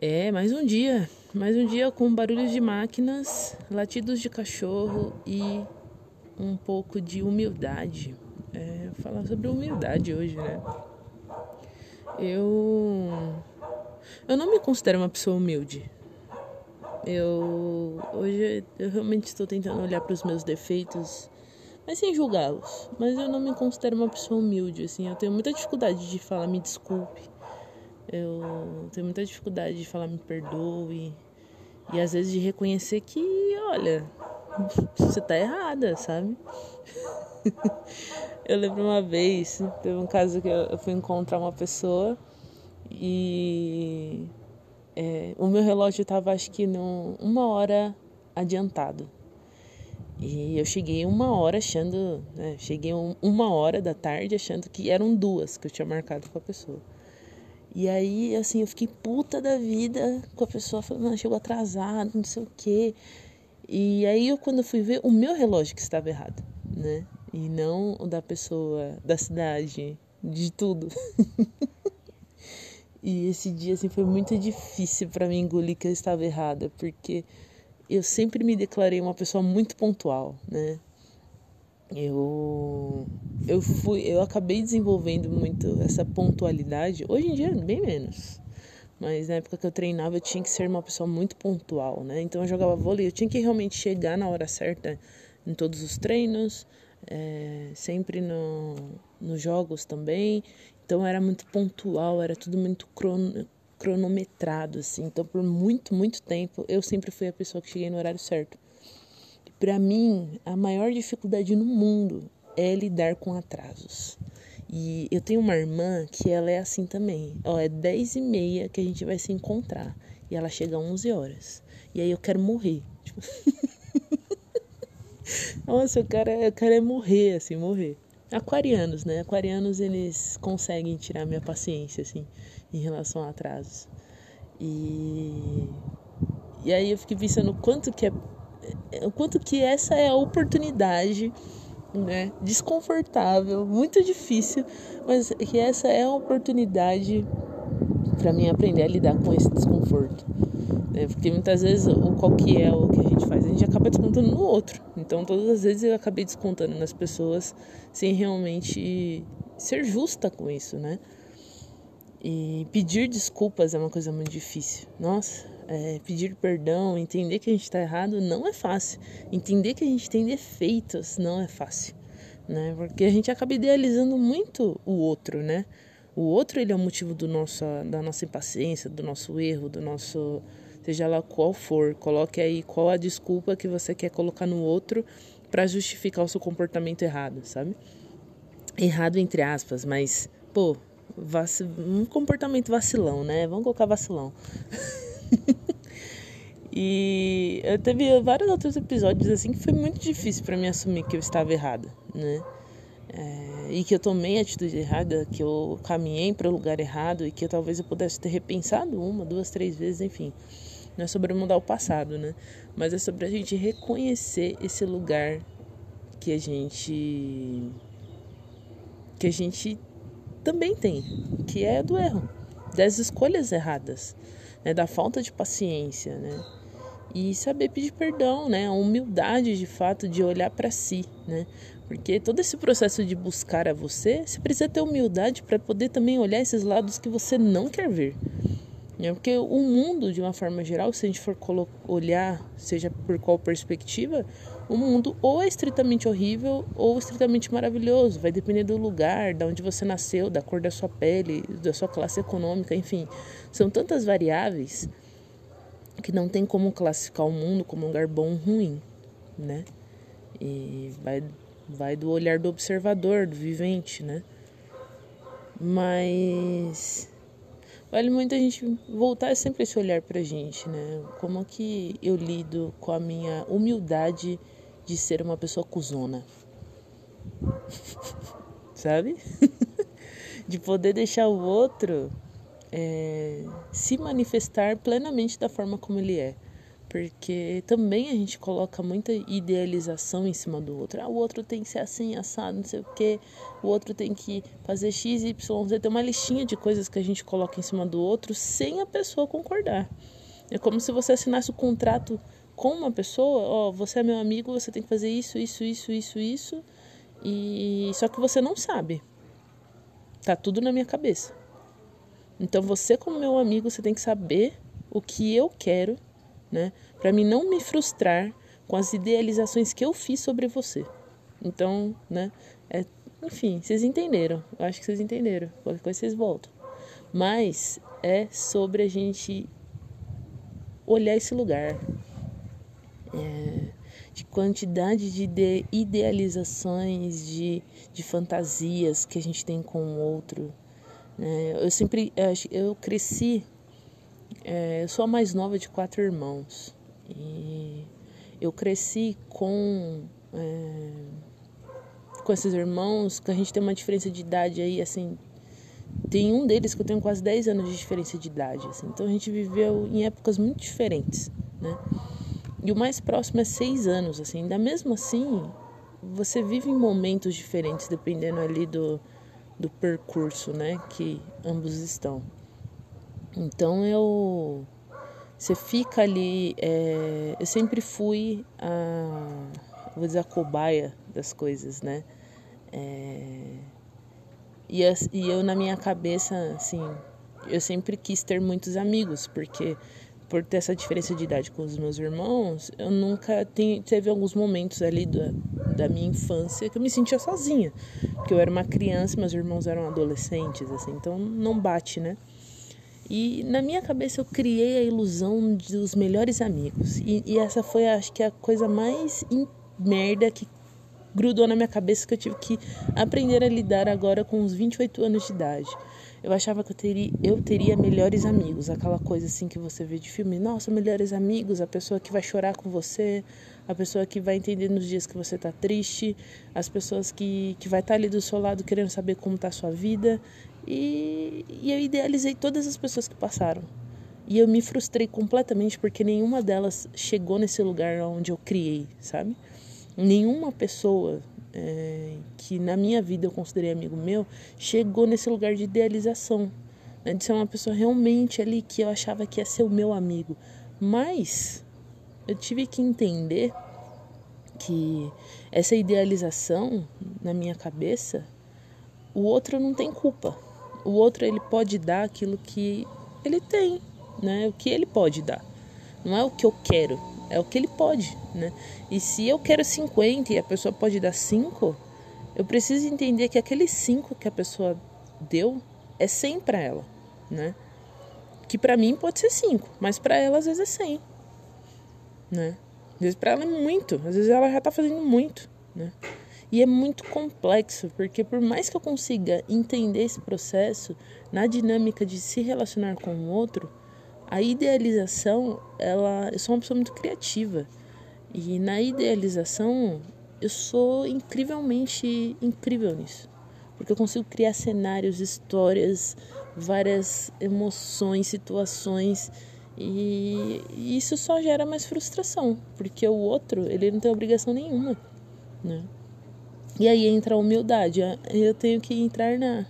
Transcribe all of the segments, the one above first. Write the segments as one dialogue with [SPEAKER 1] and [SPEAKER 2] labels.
[SPEAKER 1] É, mais um dia. Mais um dia com barulhos de máquinas, latidos de cachorro e um pouco de humildade. É, falar sobre humildade hoje, né? Eu. Eu não me considero uma pessoa humilde. Eu. Hoje eu realmente estou tentando olhar para os meus defeitos, mas sem julgá-los. Mas eu não me considero uma pessoa humilde, assim. Eu tenho muita dificuldade de falar me desculpe eu tenho muita dificuldade de falar me perdoe. E às vezes de reconhecer que, olha, você tá errada, sabe? eu lembro uma vez, teve um caso que eu fui encontrar uma pessoa e é, o meu relógio estava acho que num, uma hora adiantado. E eu cheguei uma hora achando, né, cheguei um, uma hora da tarde achando que eram duas que eu tinha marcado com a pessoa. E aí, assim, eu fiquei puta da vida com a pessoa falando, chegou atrasado, não sei o quê. E aí, eu, quando eu fui ver, o meu relógio que estava errado, né? E não o da pessoa, da cidade, de tudo. e esse dia, assim, foi muito difícil para mim engolir que eu estava errada, porque eu sempre me declarei uma pessoa muito pontual, né? Eu eu fui eu acabei desenvolvendo muito essa pontualidade. Hoje em dia bem menos. Mas na época que eu treinava eu tinha que ser uma pessoa muito pontual né? Então eu jogava vôlei. Eu tinha que realmente chegar na hora certa em todos os treinos é, sempre no, nos jogos também. Então era muito pontual era tudo muito crono, cronometrado assim. Então por muito muito tempo eu sempre fui a pessoa que cheguei no horário certo para mim, a maior dificuldade no mundo é lidar com atrasos. E eu tenho uma irmã que ela é assim também. Ó, é 10 e meia que a gente vai se encontrar. E ela chega às 11 horas. E aí eu quero morrer. Tipo... Nossa, eu quero, eu quero é morrer, assim, morrer. Aquarianos, né? Aquarianos, eles conseguem tirar minha paciência, assim, em relação a atrasos. E... E aí eu fiquei pensando quanto que é o quanto que essa é a oportunidade, né? Desconfortável, muito difícil, mas que essa é a oportunidade para mim aprender a lidar com esse desconforto. Né? Porque muitas vezes o qual que é o que a gente faz, a gente acaba descontando no outro. Então todas as vezes eu acabei descontando nas pessoas sem realmente ser justa com isso, né? E pedir desculpas é uma coisa muito difícil. Nossa, é, pedir perdão, entender que a gente está errado não é fácil. Entender que a gente tem defeitos não é fácil, né? Porque a gente acaba idealizando muito o outro, né? O outro ele é o motivo do nosso, da nossa impaciência, do nosso erro, do nosso seja lá qual for. Coloque aí qual a desculpa que você quer colocar no outro para justificar o seu comportamento errado, sabe? Errado entre aspas, mas pô, um comportamento vacilão, né? Vamos colocar vacilão. e eu teve vários outros episódios assim que foi muito difícil para mim assumir que eu estava errada, né? É, e que eu tomei a atitude errada, que eu caminhei para o lugar errado e que eu, talvez eu pudesse ter repensado uma, duas, três vezes, enfim. Não é sobre mudar o passado, né? Mas é sobre a gente reconhecer esse lugar que a gente que a gente também tem, que é do erro, das escolhas erradas né, da falta de paciência, né? E saber pedir perdão, né? A humildade de fato de olhar para si, né? Porque todo esse processo de buscar a você, você precisa ter humildade para poder também olhar esses lados que você não quer ver. Né? Porque o mundo, de uma forma geral, se a gente for olhar, seja por qual perspectiva, o mundo ou é estritamente horrível ou estritamente maravilhoso. Vai depender do lugar, de onde você nasceu, da cor da sua pele, da sua classe econômica, enfim. São tantas variáveis que não tem como classificar o mundo como um lugar bom ou ruim, né? E vai, vai do olhar do observador, do vivente, né? Mas vale muito a gente voltar sempre esse olhar pra gente, né? Como que eu lido com a minha humildade de ser uma pessoa cuzona. Sabe? de poder deixar o outro é, se manifestar plenamente da forma como ele é. Porque também a gente coloca muita idealização em cima do outro. Ah, o outro tem que ser assim, assado, não sei o quê. O outro tem que fazer X, Y, Z. Tem uma listinha de coisas que a gente coloca em cima do outro sem a pessoa concordar. É como se você assinasse o contrato com uma pessoa, ó, oh, você é meu amigo, você tem que fazer isso, isso, isso, isso, isso. E só que você não sabe. Tá tudo na minha cabeça. Então você como meu amigo, você tem que saber o que eu quero né? Para mim não me frustrar com as idealizações que eu fiz sobre você. Então, né? É, enfim, vocês entenderam. Eu acho que vocês entenderam. Qualquer coisa vocês voltam. Mas é sobre a gente olhar esse lugar. É, de quantidade de idealizações, de, de fantasias que a gente tem com o outro. Né? Eu sempre eu cresci é, eu sou a mais nova de quatro irmãos e eu cresci com é, com esses irmãos que a gente tem uma diferença de idade aí assim tem um deles que eu tenho quase 10 anos de diferença de idade assim, então a gente viveu em épocas muito diferentes né e o mais próximo é seis anos assim ainda mesmo assim você vive em momentos diferentes dependendo ali do, do percurso né que ambos estão então eu. Você fica ali. É, eu sempre fui a. Vou dizer a cobaia das coisas, né? É, e, e eu, na minha cabeça, assim. Eu sempre quis ter muitos amigos, porque por ter essa diferença de idade com os meus irmãos, eu nunca tenho, teve alguns momentos ali da, da minha infância que eu me sentia sozinha, porque eu era uma criança, meus irmãos eram adolescentes, assim, então não bate, né? E na minha cabeça eu criei a ilusão dos melhores amigos. E, e essa foi, acho que, a coisa mais merda que grudou na minha cabeça que eu tive que aprender a lidar agora com os 28 anos de idade. Eu achava que eu teria, eu teria melhores amigos, aquela coisa assim que você vê de filme. Nossa, melhores amigos, a pessoa que vai chorar com você, a pessoa que vai entender nos dias que você está triste, as pessoas que, que vai estar tá ali do seu lado querendo saber como está a sua vida. E, e eu idealizei todas as pessoas que passaram. E eu me frustrei completamente porque nenhuma delas chegou nesse lugar onde eu criei, sabe? Nenhuma pessoa é, que na minha vida eu considerei amigo meu chegou nesse lugar de idealização, né? de ser uma pessoa realmente ali que eu achava que ia ser o meu amigo. Mas eu tive que entender que essa idealização na minha cabeça, o outro não tem culpa o outro ele pode dar aquilo que ele tem, né? O que ele pode dar. Não é o que eu quero, é o que ele pode, né? E se eu quero 50 e a pessoa pode dar 5, eu preciso entender que aquele 5 que a pessoa deu é 100 para ela, né? Que para mim pode ser 5, mas para ela às vezes é 100, né? Às vezes para ela é muito, às vezes ela já tá fazendo muito, né? E é muito complexo, porque por mais que eu consiga entender esse processo na dinâmica de se relacionar com o outro, a idealização, ela, eu sou uma pessoa muito criativa. E na idealização, eu sou incrivelmente incrível nisso. Porque eu consigo criar cenários, histórias, várias emoções, situações. E isso só gera mais frustração, porque o outro, ele não tem obrigação nenhuma, né? E aí entra a humildade. Eu tenho que entrar na.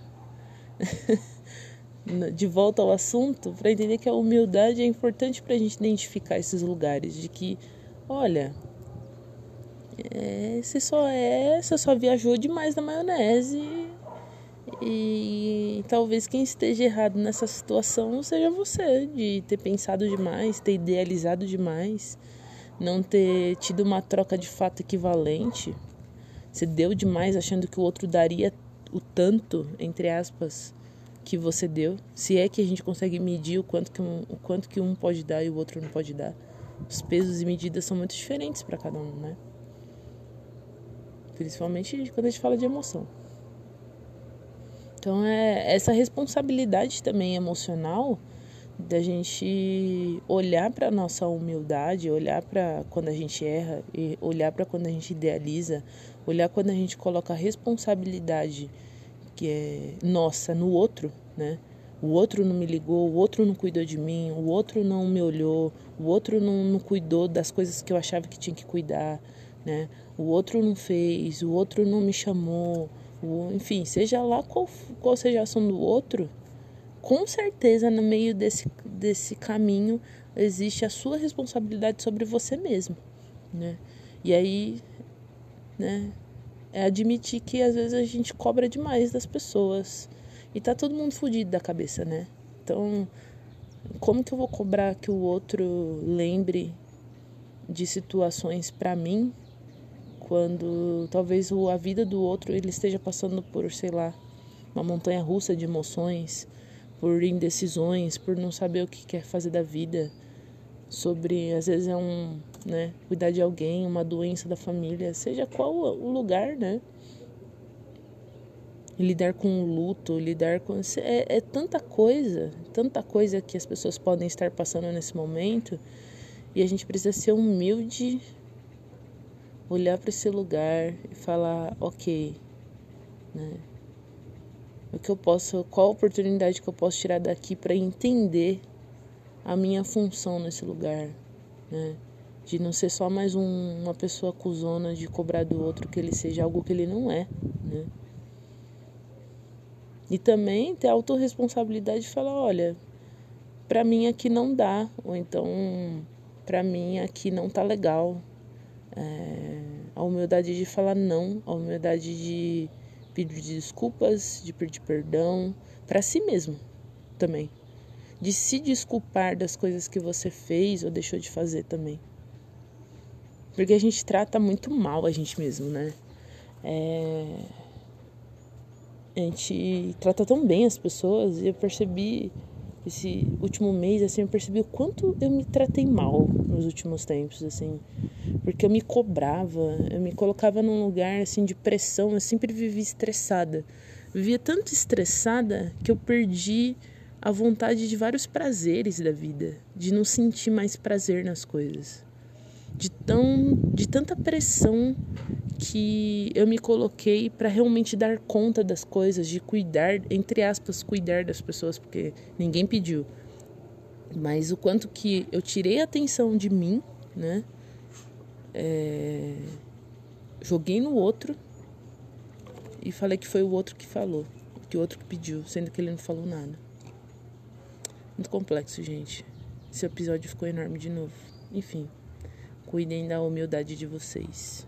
[SPEAKER 1] de volta ao assunto para entender que a humildade é importante para a gente identificar esses lugares de que, olha, é, você só é, você só viajou demais na maionese e, talvez quem esteja errado nessa situação seja você, de ter pensado demais, ter idealizado demais, não ter tido uma troca de fato equivalente. Você deu demais achando que o outro daria o tanto, entre aspas, que você deu. Se é que a gente consegue medir o quanto que um, o quanto que um pode dar e o outro não pode dar. Os pesos e medidas são muito diferentes para cada um, né? Principalmente quando a gente fala de emoção. Então é essa responsabilidade também emocional da gente olhar para nossa humildade, olhar para quando a gente erra e olhar para quando a gente idealiza, olhar quando a gente coloca responsabilidade que é nossa no outro, né? o outro não me ligou, o outro não cuidou de mim, o outro não me olhou, o outro não, não cuidou das coisas que eu achava que tinha que cuidar, né? O outro não fez, o outro não me chamou, o, enfim, seja lá qual, qual seja a ação do outro, com certeza no meio desse, desse caminho existe a sua responsabilidade sobre você mesmo, né? E aí, né, é admitir que às vezes a gente cobra demais das pessoas e tá todo mundo fudido da cabeça, né? Então, como que eu vou cobrar que o outro lembre de situações para mim quando talvez a vida do outro ele esteja passando por, sei lá, uma montanha russa de emoções, por indecisões, por não saber o que quer fazer da vida, sobre às vezes é um, né, cuidar de alguém, uma doença da família, seja qual o lugar, né? lidar com o luto, lidar com. É, é tanta coisa, tanta coisa que as pessoas podem estar passando nesse momento e a gente precisa ser humilde, olhar para esse lugar e falar: ok, né? O que eu posso, qual a oportunidade que eu posso tirar daqui para entender a minha função nesse lugar, né? De não ser só mais um, uma pessoa acusona de cobrar do outro que ele seja algo que ele não é, né? E também ter a autorresponsabilidade de falar, olha, para mim aqui não dá, ou então para mim aqui não tá legal. É, a humildade de falar não, a humildade de pedir desculpas, de pedir perdão para si mesmo também. De se desculpar das coisas que você fez ou deixou de fazer também. Porque a gente trata muito mal a gente mesmo, né? É a gente trata tão bem as pessoas e eu percebi esse último mês assim eu percebi o quanto eu me tratei mal nos últimos tempos assim porque eu me cobrava eu me colocava num lugar assim de pressão eu sempre vivi estressada vivia tanto estressada que eu perdi a vontade de vários prazeres da vida de não sentir mais prazer nas coisas de tão de tanta pressão que eu me coloquei para realmente dar conta das coisas, de cuidar, entre aspas, cuidar das pessoas, porque ninguém pediu. Mas o quanto que eu tirei a atenção de mim, né? É... Joguei no outro e falei que foi o outro que falou, que o outro que pediu, sendo que ele não falou nada. Muito complexo, gente. Esse episódio ficou enorme de novo. Enfim, cuidem da humildade de vocês.